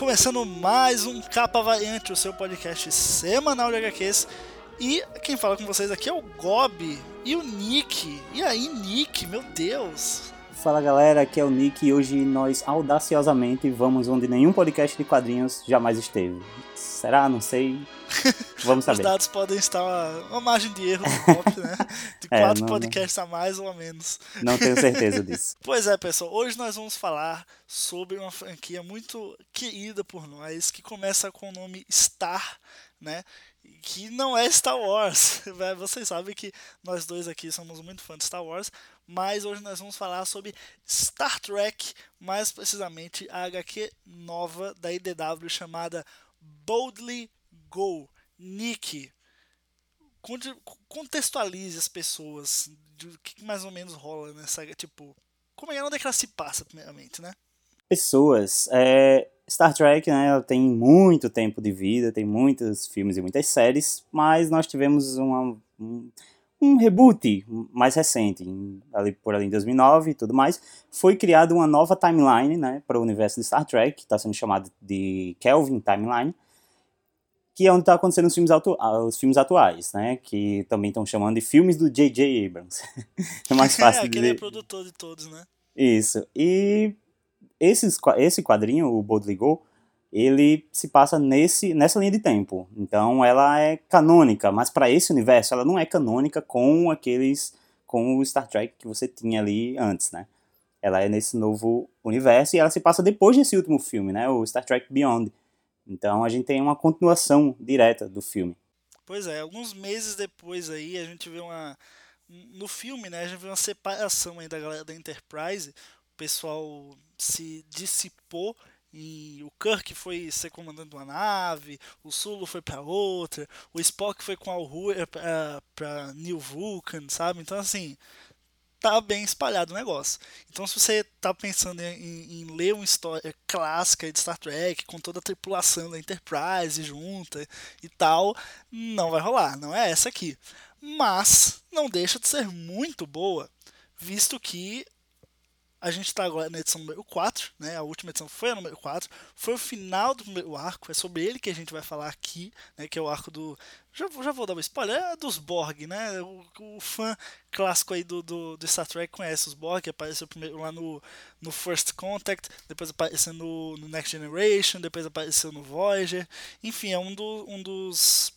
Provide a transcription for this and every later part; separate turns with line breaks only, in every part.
Começando mais um Capa Variante, o seu podcast semanal de HQs. E quem fala com vocês aqui é o Gob e o Nick. E aí, Nick, meu Deus!
Fala galera, aqui é o Nick e hoje nós audaciosamente vamos onde nenhum podcast de quadrinhos jamais esteve. Será? Não sei. Vamos saber.
Os dados podem estar uma, uma margem de erro no top, né? De
É,
quatro
não-
podcasts a mais ou a menos.
Não tenho certeza disso.
Pois é, pessoal, hoje nós vamos falar sobre uma franquia muito querida por nós, que começa com o nome Star, né? Que não é Star Wars. Vocês sabem que nós dois aqui somos muito fãs de Star Wars, mas hoje nós vamos falar sobre Star Trek, mais precisamente a HQ nova da IDW chamada Boldly Go. Nick, conte- contextualize as pessoas do que mais ou menos rola nessa, tipo, como é é que ela se passa, primeiramente, né?
Pessoas, é, Star Trek, né, ela tem muito tempo de vida, tem muitos filmes e muitas séries, mas nós tivemos uma- um, um reboot mais recente, ali por ali em 2009 e tudo mais. Foi criada uma nova timeline, né, para o universo de Star Trek, que está sendo chamado de Kelvin Timeline, que é onde está acontecendo os filmes, atu- ah, os filmes atuais, né, que também estão chamando de filmes do J.J. Abrams. é mais fácil
é,
de
aquele é produtor de todos, né?
Isso. E esses, esse quadrinho, o Boldly Go, ele se passa nesse, nessa linha de tempo. Então ela é canônica, mas para esse universo ela não é canônica com aqueles com o Star Trek que você tinha ali antes, né? Ela é nesse novo universo e ela se passa depois desse último filme, né? O Star Trek Beyond. Então a gente tem uma continuação direta do filme.
Pois é, alguns meses depois aí a gente vê uma. No filme, né? A gente vê uma separação aí da galera da Enterprise. O pessoal se dissipou e o Kirk foi ser comandante de uma nave, o Sulu foi pra outra, o Spock foi com a Uhura pra, pra New Vulcan, sabe? Então assim, tá bem espalhado o negócio. Então, se você tá pensando em, em ler uma história clássica de Star Trek, com toda a tripulação da Enterprise junta e tal, não vai rolar. Não é essa aqui. Mas, não deixa de ser muito boa, visto que a gente está agora na edição número 4, né? A última edição foi a número 4. Foi o final do primeiro arco, é sobre ele que a gente vai falar aqui, né? Que é o arco do. Já, já vou dar um spoiler, é dos Borg, né? O, o fã clássico aí do, do, do Star Trek conhece os Borg, apareceu primeiro lá no, no First Contact, depois apareceu no, no Next Generation, depois apareceu no Voyager. Enfim, é um, do, um dos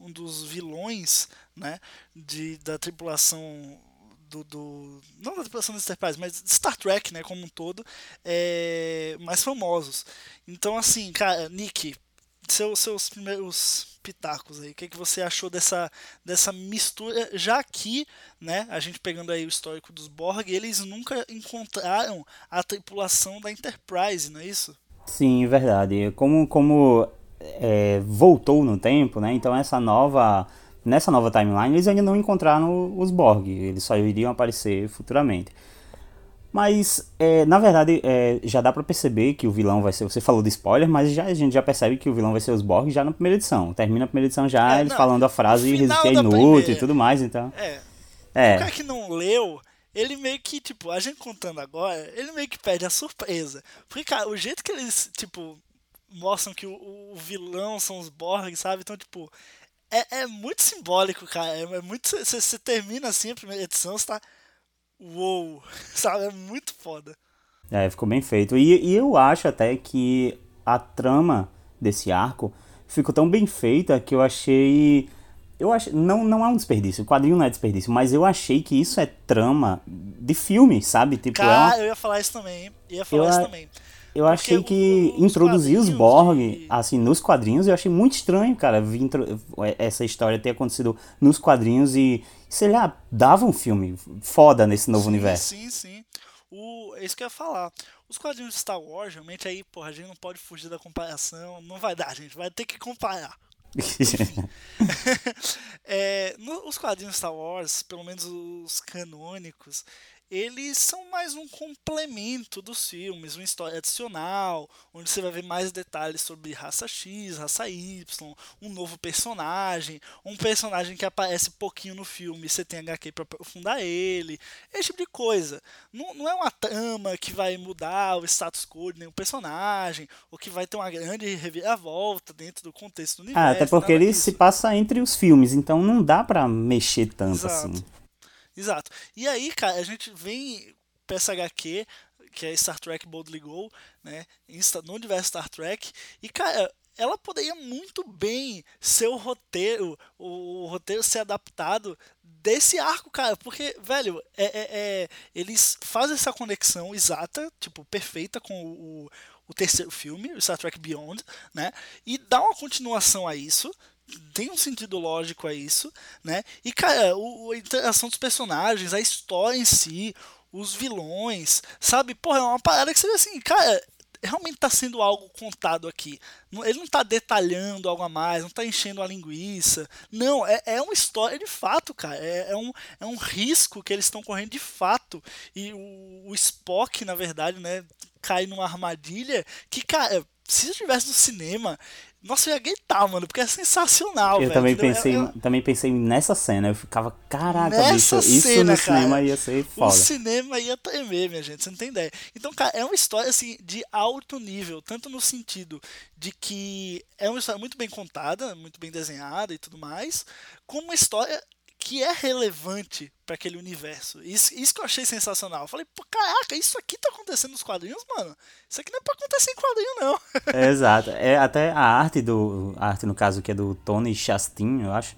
um dos vilões, né, de, da tripulação do, do não da tripulação da Enterprise, mas Star Trek, né, como um todo, é, mais famosos. Então, assim, cara, Nick, seus, seus primeiros pitacos aí, o que, que você achou dessa, dessa mistura, já que, né, a gente pegando aí o histórico dos Borg, eles nunca encontraram a tripulação da Enterprise, não é isso?
Sim, verdade. Como, como é, voltou no tempo, né? Então essa nova. Nessa nova timeline, eles ainda não encontraram os Borg. Eles só iriam aparecer futuramente. Mas, é, na verdade, é, já dá pra perceber que o vilão vai ser. Você falou de spoiler, mas já, a gente já percebe que o vilão vai ser os Borg já na primeira edição. Termina a primeira edição já
É,
eles
não,
falando a frase resistir
da
inútil e tudo mais, então.
É, O
É,
cara que não leu, ele meio que, tipo, a gente contando agora, ele meio que perde a surpresa. Porque, cara, o jeito que eles, tipo, mostram que o, o vilão são os Borg, sabe? Então, tipo, é, é muito simbólico, cara. É, é muito. Você termina assim a primeira edição, você tá. Uou! Sabe? É muito foda.
É, ficou bem feito. E, e eu acho até que a trama desse arco ficou tão bem feita que eu achei. Eu acho, não, não é um desperdício, o quadrinho não é desperdício, mas eu achei que isso é trama de filme, sabe? Tipo, é uma-
Cara, eu ia falar isso também, hein? Ia falar
Eu
isso
a-
também.
Eu achei
o-
que
os
introduzir os Borg,
de-
assim, nos quadrinhos, eu achei muito estranho, cara, intro- essa história ter acontecido nos quadrinhos e, sei lá, dava um filme foda nesse novo
sim,
universo.
Sim, sim. O, isso que eu ia falar. Os quadrinhos de Star Wars, realmente aí, porra, a gente não pode fugir da comparação. Não vai dar, gente. Vai ter que comparar. é, no, os quadrinhos Star Wars, pelo menos os canônicos, eles são mais um complemento dos filmes, uma história adicional, onde você vai ver mais detalhes sobre raça X, raça Y, um novo personagem, um personagem que aparece pouquinho no filme, você tem HQ para aprofundar ele, esse tipo de coisa. Não, não é uma trama que vai mudar o status quo de nenhum personagem, ou que vai ter uma grande reviravolta dentro do contexto do universo.
Ah, até porque ele disso. se passa entre os filmes, então não dá para mexer tanto
Exato.
assim.
Exato. E aí, cara, a gente vem pra essa HQ, que é Star Trek Boldly Go, né? No universo Star Trek. E, cara, ela poderia muito bem ser o roteiro, o roteiro ser adaptado desse arco, cara, porque, velho, é, é, é, eles fazem essa conexão exata, tipo, perfeita com o, o terceiro filme, o Star Trek Beyond, né? E dá uma continuação a isso, tem um sentido lógico a isso, né? E, cara, o, a interação dos personagens, a história em si, os vilões, sabe? Porra, é uma parada que você vê assim, cara, realmente está sendo algo contado aqui. Ele não está detalhando algo a mais, não está enchendo a linguiça. Não, é, é uma história de fato, cara. É, é um, é um risco que eles estão correndo de fato. E o, o Spock, na verdade, né, cai numa armadilha que, cara, se eu estivesse no cinema, nossa, eu ia gritar, mano, porque é sensacional,
Eu
velho,
também pensei, eu, eu... também pensei nessa cena. Eu ficava, caraca, bicho, isso cena, no cara, cinema ia ser foda.
O cinema ia tremer, minha gente, você não tem ideia. Então, cara, é uma história assim de alto nível, tanto no sentido de que é uma história muito bem contada, muito bem desenhada e tudo mais, como uma história que é relevante para aquele universo. Isso, isso que eu achei sensacional. Eu falei, pô, caraca, isso aqui tá acontecendo nos quadrinhos, mano. Isso aqui não é pra acontecer em quadrinho, não.
É, exato. É até a arte do. A arte, no caso, que é do Tony Chastin, eu acho.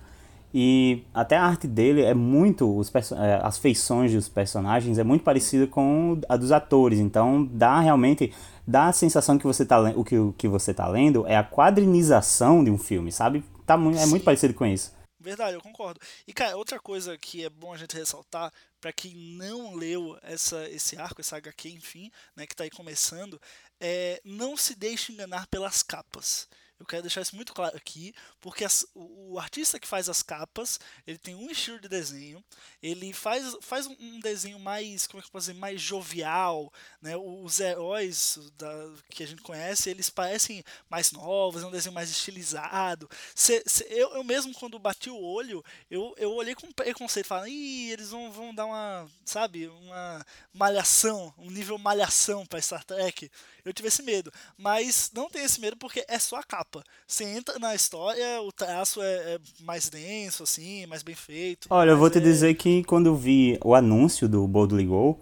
E até a arte dele é muito. Os é, as feições dos personagens é muito parecida com a dos atores. Então dá realmente. Dá a sensação que você tá o que, que você tá lendo é a quadrinização de um filme, sabe? Tá, é muito parecido com isso.
Verdade, eu concordo. E, cara, outra coisa que é bom a gente ressaltar, para quem não leu essa, esse arco, essa HQ, enfim, né, que está aí começando, é não se deixe enganar pelas capas. Eu quero deixar isso muito claro aqui, porque as, o, o, artista que faz as capas, ele tem um estilo de desenho, ele faz, faz um, desenho mais, como é que eu posso dizer, mais jovial, né? Os heróis da, que a gente conhece, eles parecem mais novos, é um desenho mais estilizado. Cê, cê, eu, eu mesmo, quando bati o olho, eu, eu olhei com preconceito, falando, ih, eles vão, vão dar uma, sabe, uma malhação, um nível malhação para Star Trek. Eu tive esse medo, mas não tem esse medo porque é só a capa capa. Você entra na história, o traço é, é mais denso, assim, mais bem feito.
Olha, eu vou te
é...
dizer que quando eu vi o anúncio do Boldly Go,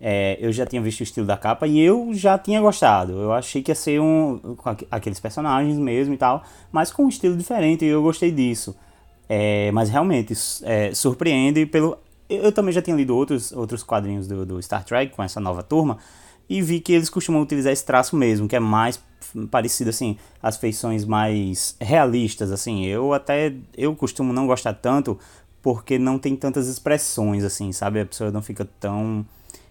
é, eu já tinha visto o estilo da capa e eu já tinha gostado. Eu achei que ia ser um com aqueles personagens mesmo e tal, mas com um estilo diferente e eu gostei disso. É, mas realmente é, surpreende pelo. Eu também já tinha lido outros, outros quadrinhos do, do Star Trek com essa nova turma e vi que eles costumam utilizar esse traço mesmo, que é mais parecido assim, as feições mais realistas assim. Eu até eu costumo não gostar tanto porque não tem tantas expressões assim, sabe? A pessoa não fica tão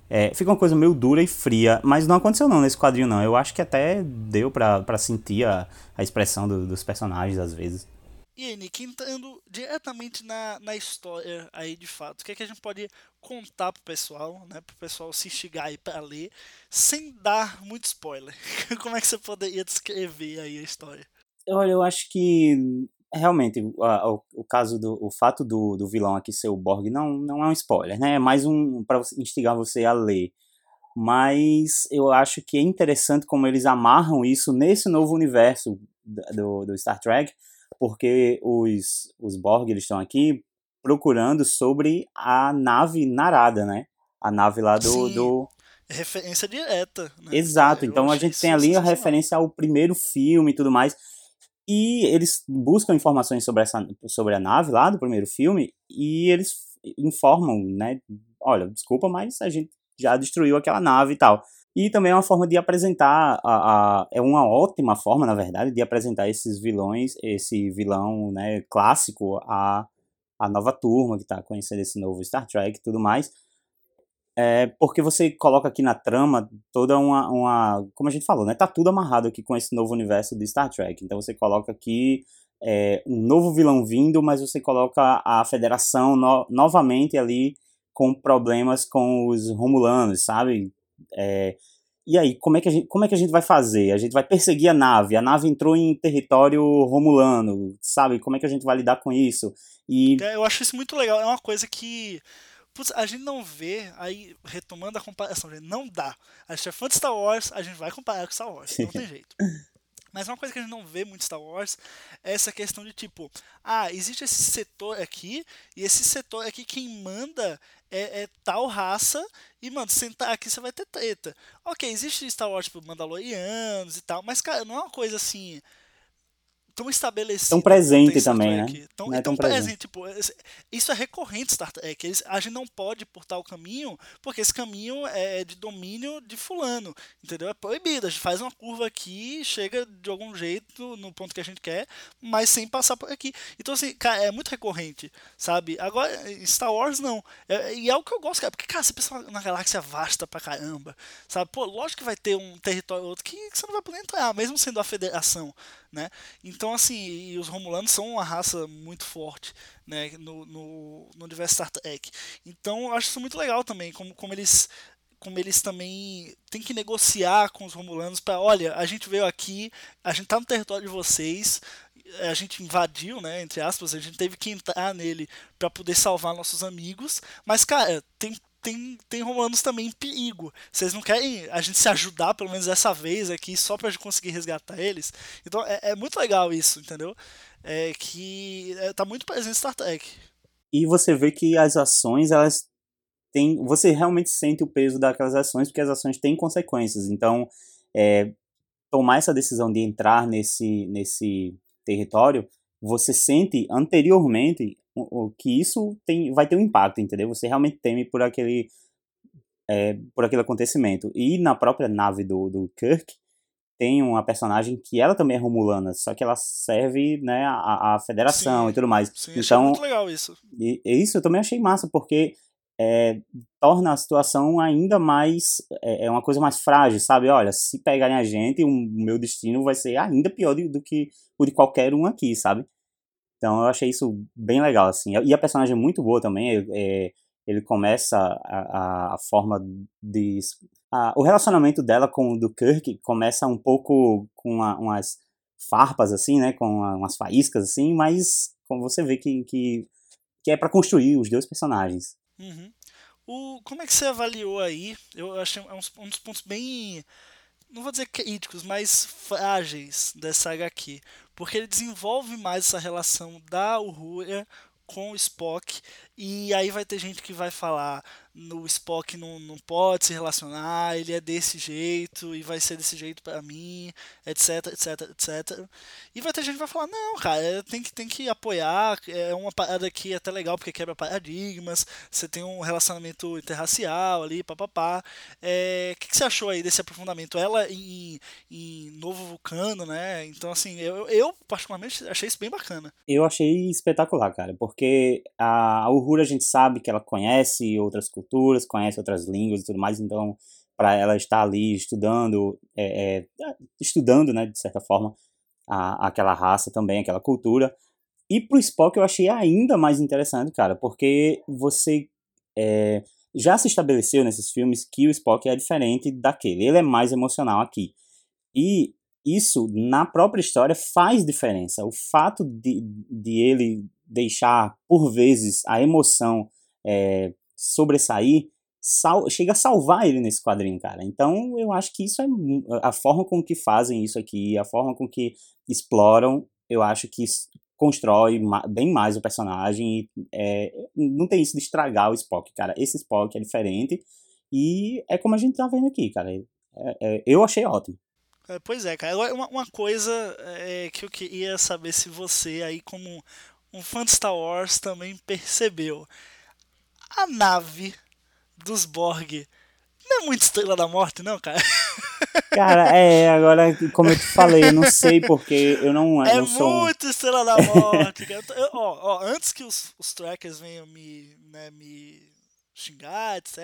é, fica uma coisa meio dura e fria, mas não aconteceu não nesse quadrinho não. Eu acho que até deu para sentir a, a expressão do, dos personagens às vezes.
E Nick, entrando diretamente na, na história aí de fato, o que, é que a gente pode contar pro pessoal, né? Pro pessoal se instigar aí pra ler, sem dar muito spoiler. Como é que você poderia descrever aí a história?
Olha, eu acho que realmente o, o, o, caso do o fato do, do vilão aqui ser o Borg não, não é um spoiler, né? É mais um para instigar você a ler. Mas eu acho que é interessante como eles amarram isso nesse novo universo do, do Star Trek porque os, os Borg eles estão aqui procurando sobre a nave Narada, né? A nave lá do. Do...
Referência direta. Né?
Exato, Eu então a gente tem ali a referência ao primeiro filme e tudo mais. E eles buscam informações sobre, essa, sobre a nave lá do primeiro filme e eles informam, né? Olha, desculpa, mas a gente já destruiu aquela nave e tal. E também é uma forma de apresentar, a, a, é uma ótima forma, na verdade, de apresentar esses vilões, esse vilão né, clássico, a, a nova turma que está conhecendo esse novo Star Trek e tudo mais. é porque você coloca aqui na trama toda uma, uma. Como a gente falou, né? Tá tudo amarrado aqui com esse novo universo de Star Trek. Então você coloca aqui é, um novo vilão vindo, mas você coloca a federação no, novamente ali com problemas com os Romulanos, sabe? É, e aí, como é, que a gente, como é que a gente vai fazer? A gente vai perseguir a nave, a nave entrou em território romulano, sabe? Como é que a gente vai lidar com isso?
E... É, eu acho isso muito legal, é uma coisa que putz, a gente não vê, aí retomando a comparação, não dá. A gente é fã de Star Wars, a gente vai comparar com Star Wars, não tem jeito. Mas uma coisa que a gente não vê muito Star Wars é essa questão de tipo, ah, existe esse setor aqui, e esse setor aqui quem manda é, é tal raça, e, mano, sentar aqui você vai ter treta. Ok, existe Star Wars, tipo, Mandalorianos e tal, mas, cara, não é uma coisa assim tão estabelecido.
Tão presente também, né?
Tão, é tão, tão presente. presente. Tipo, isso é recorrente Star Trek. Eles, a gente não pode por tal caminho, porque esse caminho é de domínio de fulano. Entendeu? É proibido. A gente faz uma curva aqui, chega de algum jeito no ponto que a gente quer, mas sem passar por aqui. Então, assim, cara, é muito recorrente, sabe? Agora, Star Wars não. É, e é o que eu gosto, cara. Porque, cara, você pensa na galáxia vasta pra caramba, sabe? Pô, lógico que vai ter um território ou outro que você não vai poder entrar, mesmo sendo a federação, né? Então, assim, os Romulanos são uma raça muito forte, né, no, no, no universo Star Trek. Então, acho isso muito legal também, como, como eles como eles também têm que negociar com os Romulanos para, olha, a gente veio aqui, a gente tá no território de vocês, a gente invadiu, né, entre aspas, a gente teve que entrar nele para poder salvar nossos amigos, mas cara, tem tem, tem romanos também em perigo. Vocês não querem a gente se ajudar, pelo menos dessa vez aqui, só pra gente conseguir resgatar eles? Então é, é muito legal isso, entendeu? É que é, tá muito presente Star Trek.
E você vê que as ações, elas têm. Você realmente sente o peso daquelas ações, porque as ações têm consequências. Então, é, tomar essa decisão de entrar nesse, nesse território, você sente anteriormente que isso tem, vai ter um impacto, entendeu? Você realmente teme por aquele, é, por aquele acontecimento. E na própria nave do, do Kirk, tem uma personagem que ela também é romulana, só que ela serve né, a, a federação
sim,
e tudo mais.
Sim, então, muito legal isso.
E, isso eu também achei massa, porque é, torna a situação ainda mais. É, é, uma coisa mais frágil, sabe? Olha, se pegarem a gente, o meu destino vai ser ainda pior do, do que o de qualquer um aqui, sabe? Então eu achei isso bem legal, assim. E a personagem é muito boa também. É, ele começa a, a forma de. A, o relacionamento dela com o do Kirk começa um pouco com uma, umas farpas, assim, né? Com umas faíscas, assim, mas como você vê que, que, que é para construir os dois personagens.
Uhum. O, como é que você avaliou aí? Eu achei um, um dos pontos bem não vou dizer críticos, mas frágeis dessa HQ, porque ele desenvolve mais essa relação da Uhura com o Spock, e aí vai ter gente que vai falar no Spock não, não pode se relacionar, ele é desse jeito e vai ser desse jeito para mim, etc, etc, etc. E vai ter gente que vai falar, não, cara, é, tem que, tem que apoiar, é uma parada aqui até legal porque quebra paradigmas, você tem um relacionamento interracial ali, papapá. É, o que, que você achou aí desse aprofundamento? Ela em, em Novo Vulcano, né? Então, assim, eu, eu particularmente achei isso bem bacana.
Eu achei espetacular, cara, porque a Uhura a gente sabe que ela conhece outras culturas, conhece outras línguas e tudo mais, então para ela estar ali estudando, é, é, estudando, né, de certa forma, a, aquela raça também, aquela cultura. E pro Spock eu achei ainda mais interessante, cara, porque você é, já se estabeleceu nesses filmes que o Spock é diferente daquele, ele é mais emocional aqui. E isso, na própria história, faz diferença. O fato de, de ele deixar, por vezes, a emoção é, sobressair, sal, chega a salvar ele nesse quadrinho, cara. Então eu acho que isso é a forma com que fazem isso aqui, a forma com que exploram, eu acho que constrói bem mais o personagem. E, é, não tem isso de estragar o Spock, cara. Esse Spock é diferente e é como a gente tá vendo aqui, cara. É, é, eu achei ótimo.
É, pois é, cara. Uma, uma coisa é, que eu queria saber se você, aí, como um fã de Star Wars, também percebeu a nave dos Borg não é muito Estrela da Morte, não, cara?
Cara, é, agora, como eu te falei, eu não sei porque eu não,
é
não sou...
É muito Estrela da Morte, cara. Eu, ó, ó, antes que os, os trackers venham me, né, me xingar, etc.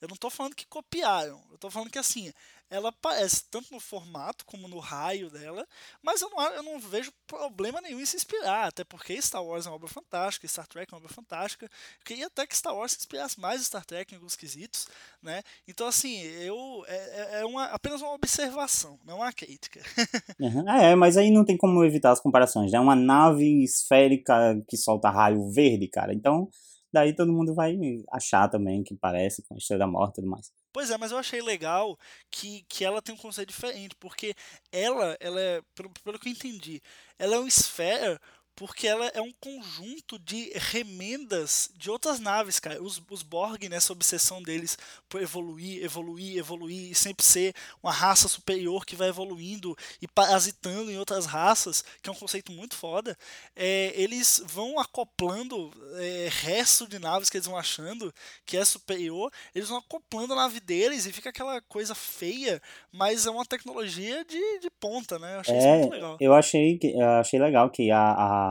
Eu não tô falando que copiaram. Eu tô falando que assim, ela aparece tanto no formato como no raio dela, mas eu não, eu não vejo problema nenhum em se inspirar, até porque Star Wars é uma obra fantástica, Star Trek é uma obra fantástica. Eu queria até que Star Wars se inspirasse mais em Star Trek em alguns quesitos, né? Então, assim, eu é, é, é uma, apenas uma observação, não uma crítica.
uhum. É, mas aí não tem como evitar as comparações, né? Uma nave esférica que solta raio verde, cara. Então, daí todo mundo vai achar também que parece com a Estrela da Morte e tudo mais.
Pois é, mas eu achei legal que, que ela tem um conceito diferente, porque ela, ela é, pelo, pelo que eu entendi, ela é uma esfera porque ela é um conjunto de remendas de outras naves, cara. Os, os Borg, nessa obsessão deles por evoluir, evoluir, evoluir e sempre ser uma raça superior que vai evoluindo e parasitando em outras raças, que é um conceito muito foda, é, eles vão acoplando é, resto de naves que eles vão achando que é superior, eles vão acoplando a nave deles e fica aquela coisa feia, mas é uma tecnologia de, de ponta, né? Eu achei
é,
isso muito legal.
Eu achei, achei legal que a, a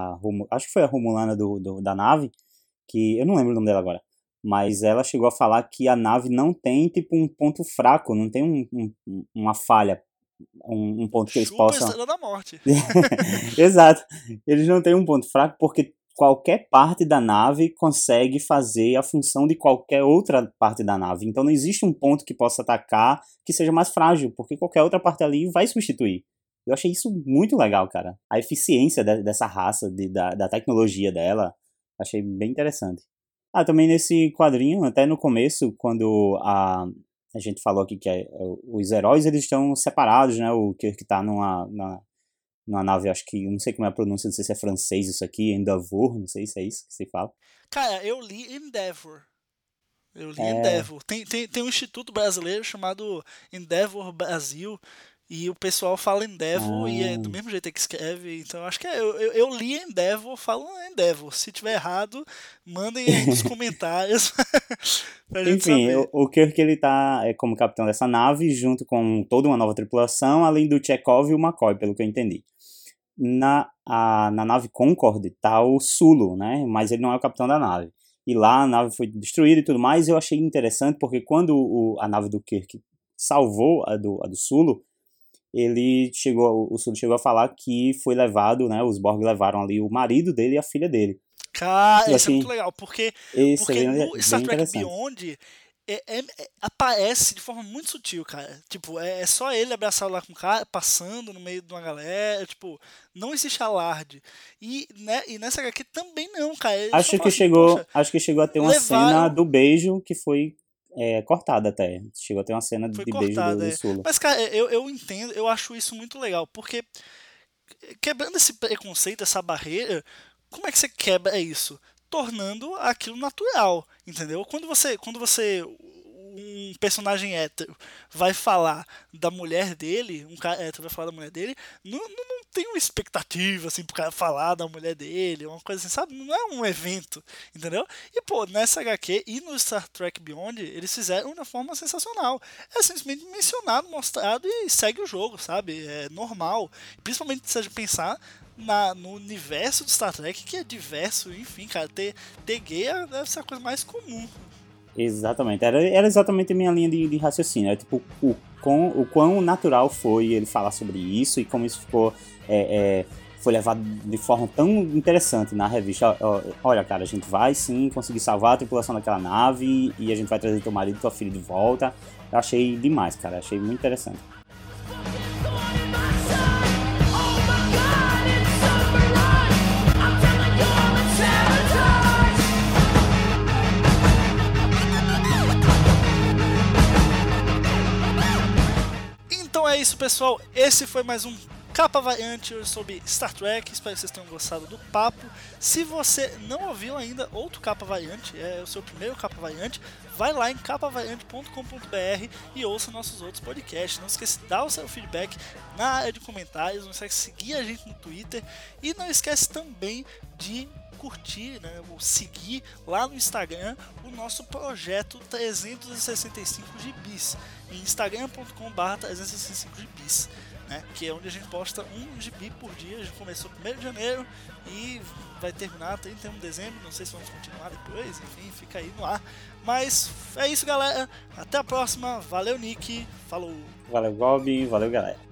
acho que foi a Romulana do, do, da nave, que eu não lembro o nome dela agora, mas ela chegou a falar que a nave não tem tipo um ponto fraco, não tem um, um, uma falha, um, um ponto que eles
Chupa
possam.
da morte.
Exato. Eles não têm um ponto fraco porque qualquer parte da nave consegue fazer a função de qualquer outra parte da nave. Então não existe um ponto que possa atacar que seja mais frágil, porque qualquer outra parte ali vai substituir. Eu achei isso muito legal, cara. A eficiência de, dessa raça, de, da, da tecnologia dela, achei bem interessante. Ah, também nesse quadrinho, até no começo, quando a, a gente falou aqui que é, os heróis eles estão separados, né? O Kirk tá numa, numa, numa nave, acho que, não sei como é a pronúncia, não sei se é francês isso aqui, Endeavour, não sei se é isso que se fala.
Cara, eu li Endeavor. Eu li é... Endeavor. Tem, tem, tem um instituto brasileiro chamado Endeavor Brasil, e o pessoal fala Endeavor e é do ah. mesmo jeito que escreve. Então acho que é, eu, eu, eu li Endeavor, falo Endeavor. Se tiver errado, mandem aí nos comentários.
Enfim, o, o Kirk ele tá é, como capitão dessa nave, junto com toda uma nova tripulação, além do Chekhov e o McCoy, pelo que eu entendi. Na, a, na nave Concorde tá o Sulo, né? Mas ele não é o capitão da nave. E lá a nave foi destruída e tudo mais. Eu achei interessante porque quando o, a nave do Kirk salvou a do, a do Sulo, ele chegou, o Sul chegou a falar que foi levado, né? Os Borg levaram ali o marido dele e a filha dele.
Cara, isso assim, é muito legal, porque, porque é bem, no Star Trek Beyond é, é, é, aparece de forma muito sutil, cara. Tipo, é, é, só ele abraçado lá com o cara, passando no meio de uma galera, tipo, não existe alarde. E, né, e nessa HQ também não, cara. Ele
acho que assim, chegou, acho que chegou a ter uma levaram... cena do beijo que foi é, cortada até. Chegou a ter uma cena Foi de cortada, beijo do, do.
É. Mas, cara, eu, eu entendo, eu acho isso muito legal, porque quebrando esse preconceito, essa barreira, como é que você quebra isso? Tornando aquilo natural, entendeu? Quando você, quando você um personagem hétero vai falar da mulher dele, um cara hétero vai falar da mulher dele, não, não tem uma expectativa, assim, pro cara falar da mulher dele, uma coisa assim, sabe? Não é um evento, entendeu? E, pô, nessa HQ e no Star Trek Beyond, eles fizeram de uma forma sensacional. É simplesmente mencionado, mostrado e segue o jogo, sabe? É normal. Principalmente se a gente pensar na, no universo do Star Trek, que é diverso, enfim, cara, ter, ter gay é, deve ser a coisa mais comum
Exatamente. Era, era exatamente a minha linha de, de raciocínio. Era tipo, o, quão, o quão natural foi ele falar sobre isso e como isso ficou. É, é, foi levado de forma tão interessante na revista. Olha, cara, a gente vai sim conseguir salvar a tripulação daquela nave e a gente vai trazer teu marido e tua filha de volta. Eu achei demais, cara. Achei muito interessante.
é isso, pessoal. Esse foi mais um Capa Variante sobre Star Trek. Espero que vocês tenham gostado do papo. Se você não ouviu ainda outro Capa Variante, é o seu primeiro Capa Variante, vai lá em capavariante.com.br e ouça nossos outros podcasts. Não esqueça de dar o seu feedback na área de comentários, não esqueça de seguir a gente no Twitter e não esquece também de curtir, né, ou seguir lá no Instagram o nosso projeto 365 gibis em instagram.com.br 365 gibis. Né? Que é onde a gente posta um gibi por dia. A gente começou 1 de janeiro e vai terminar 31 de dezembro. Não sei se vamos continuar depois, enfim, fica aí no ar. Mas é isso, galera. Até a próxima. Valeu, Nick. Falou.
Valeu, Gob. Valeu, galera.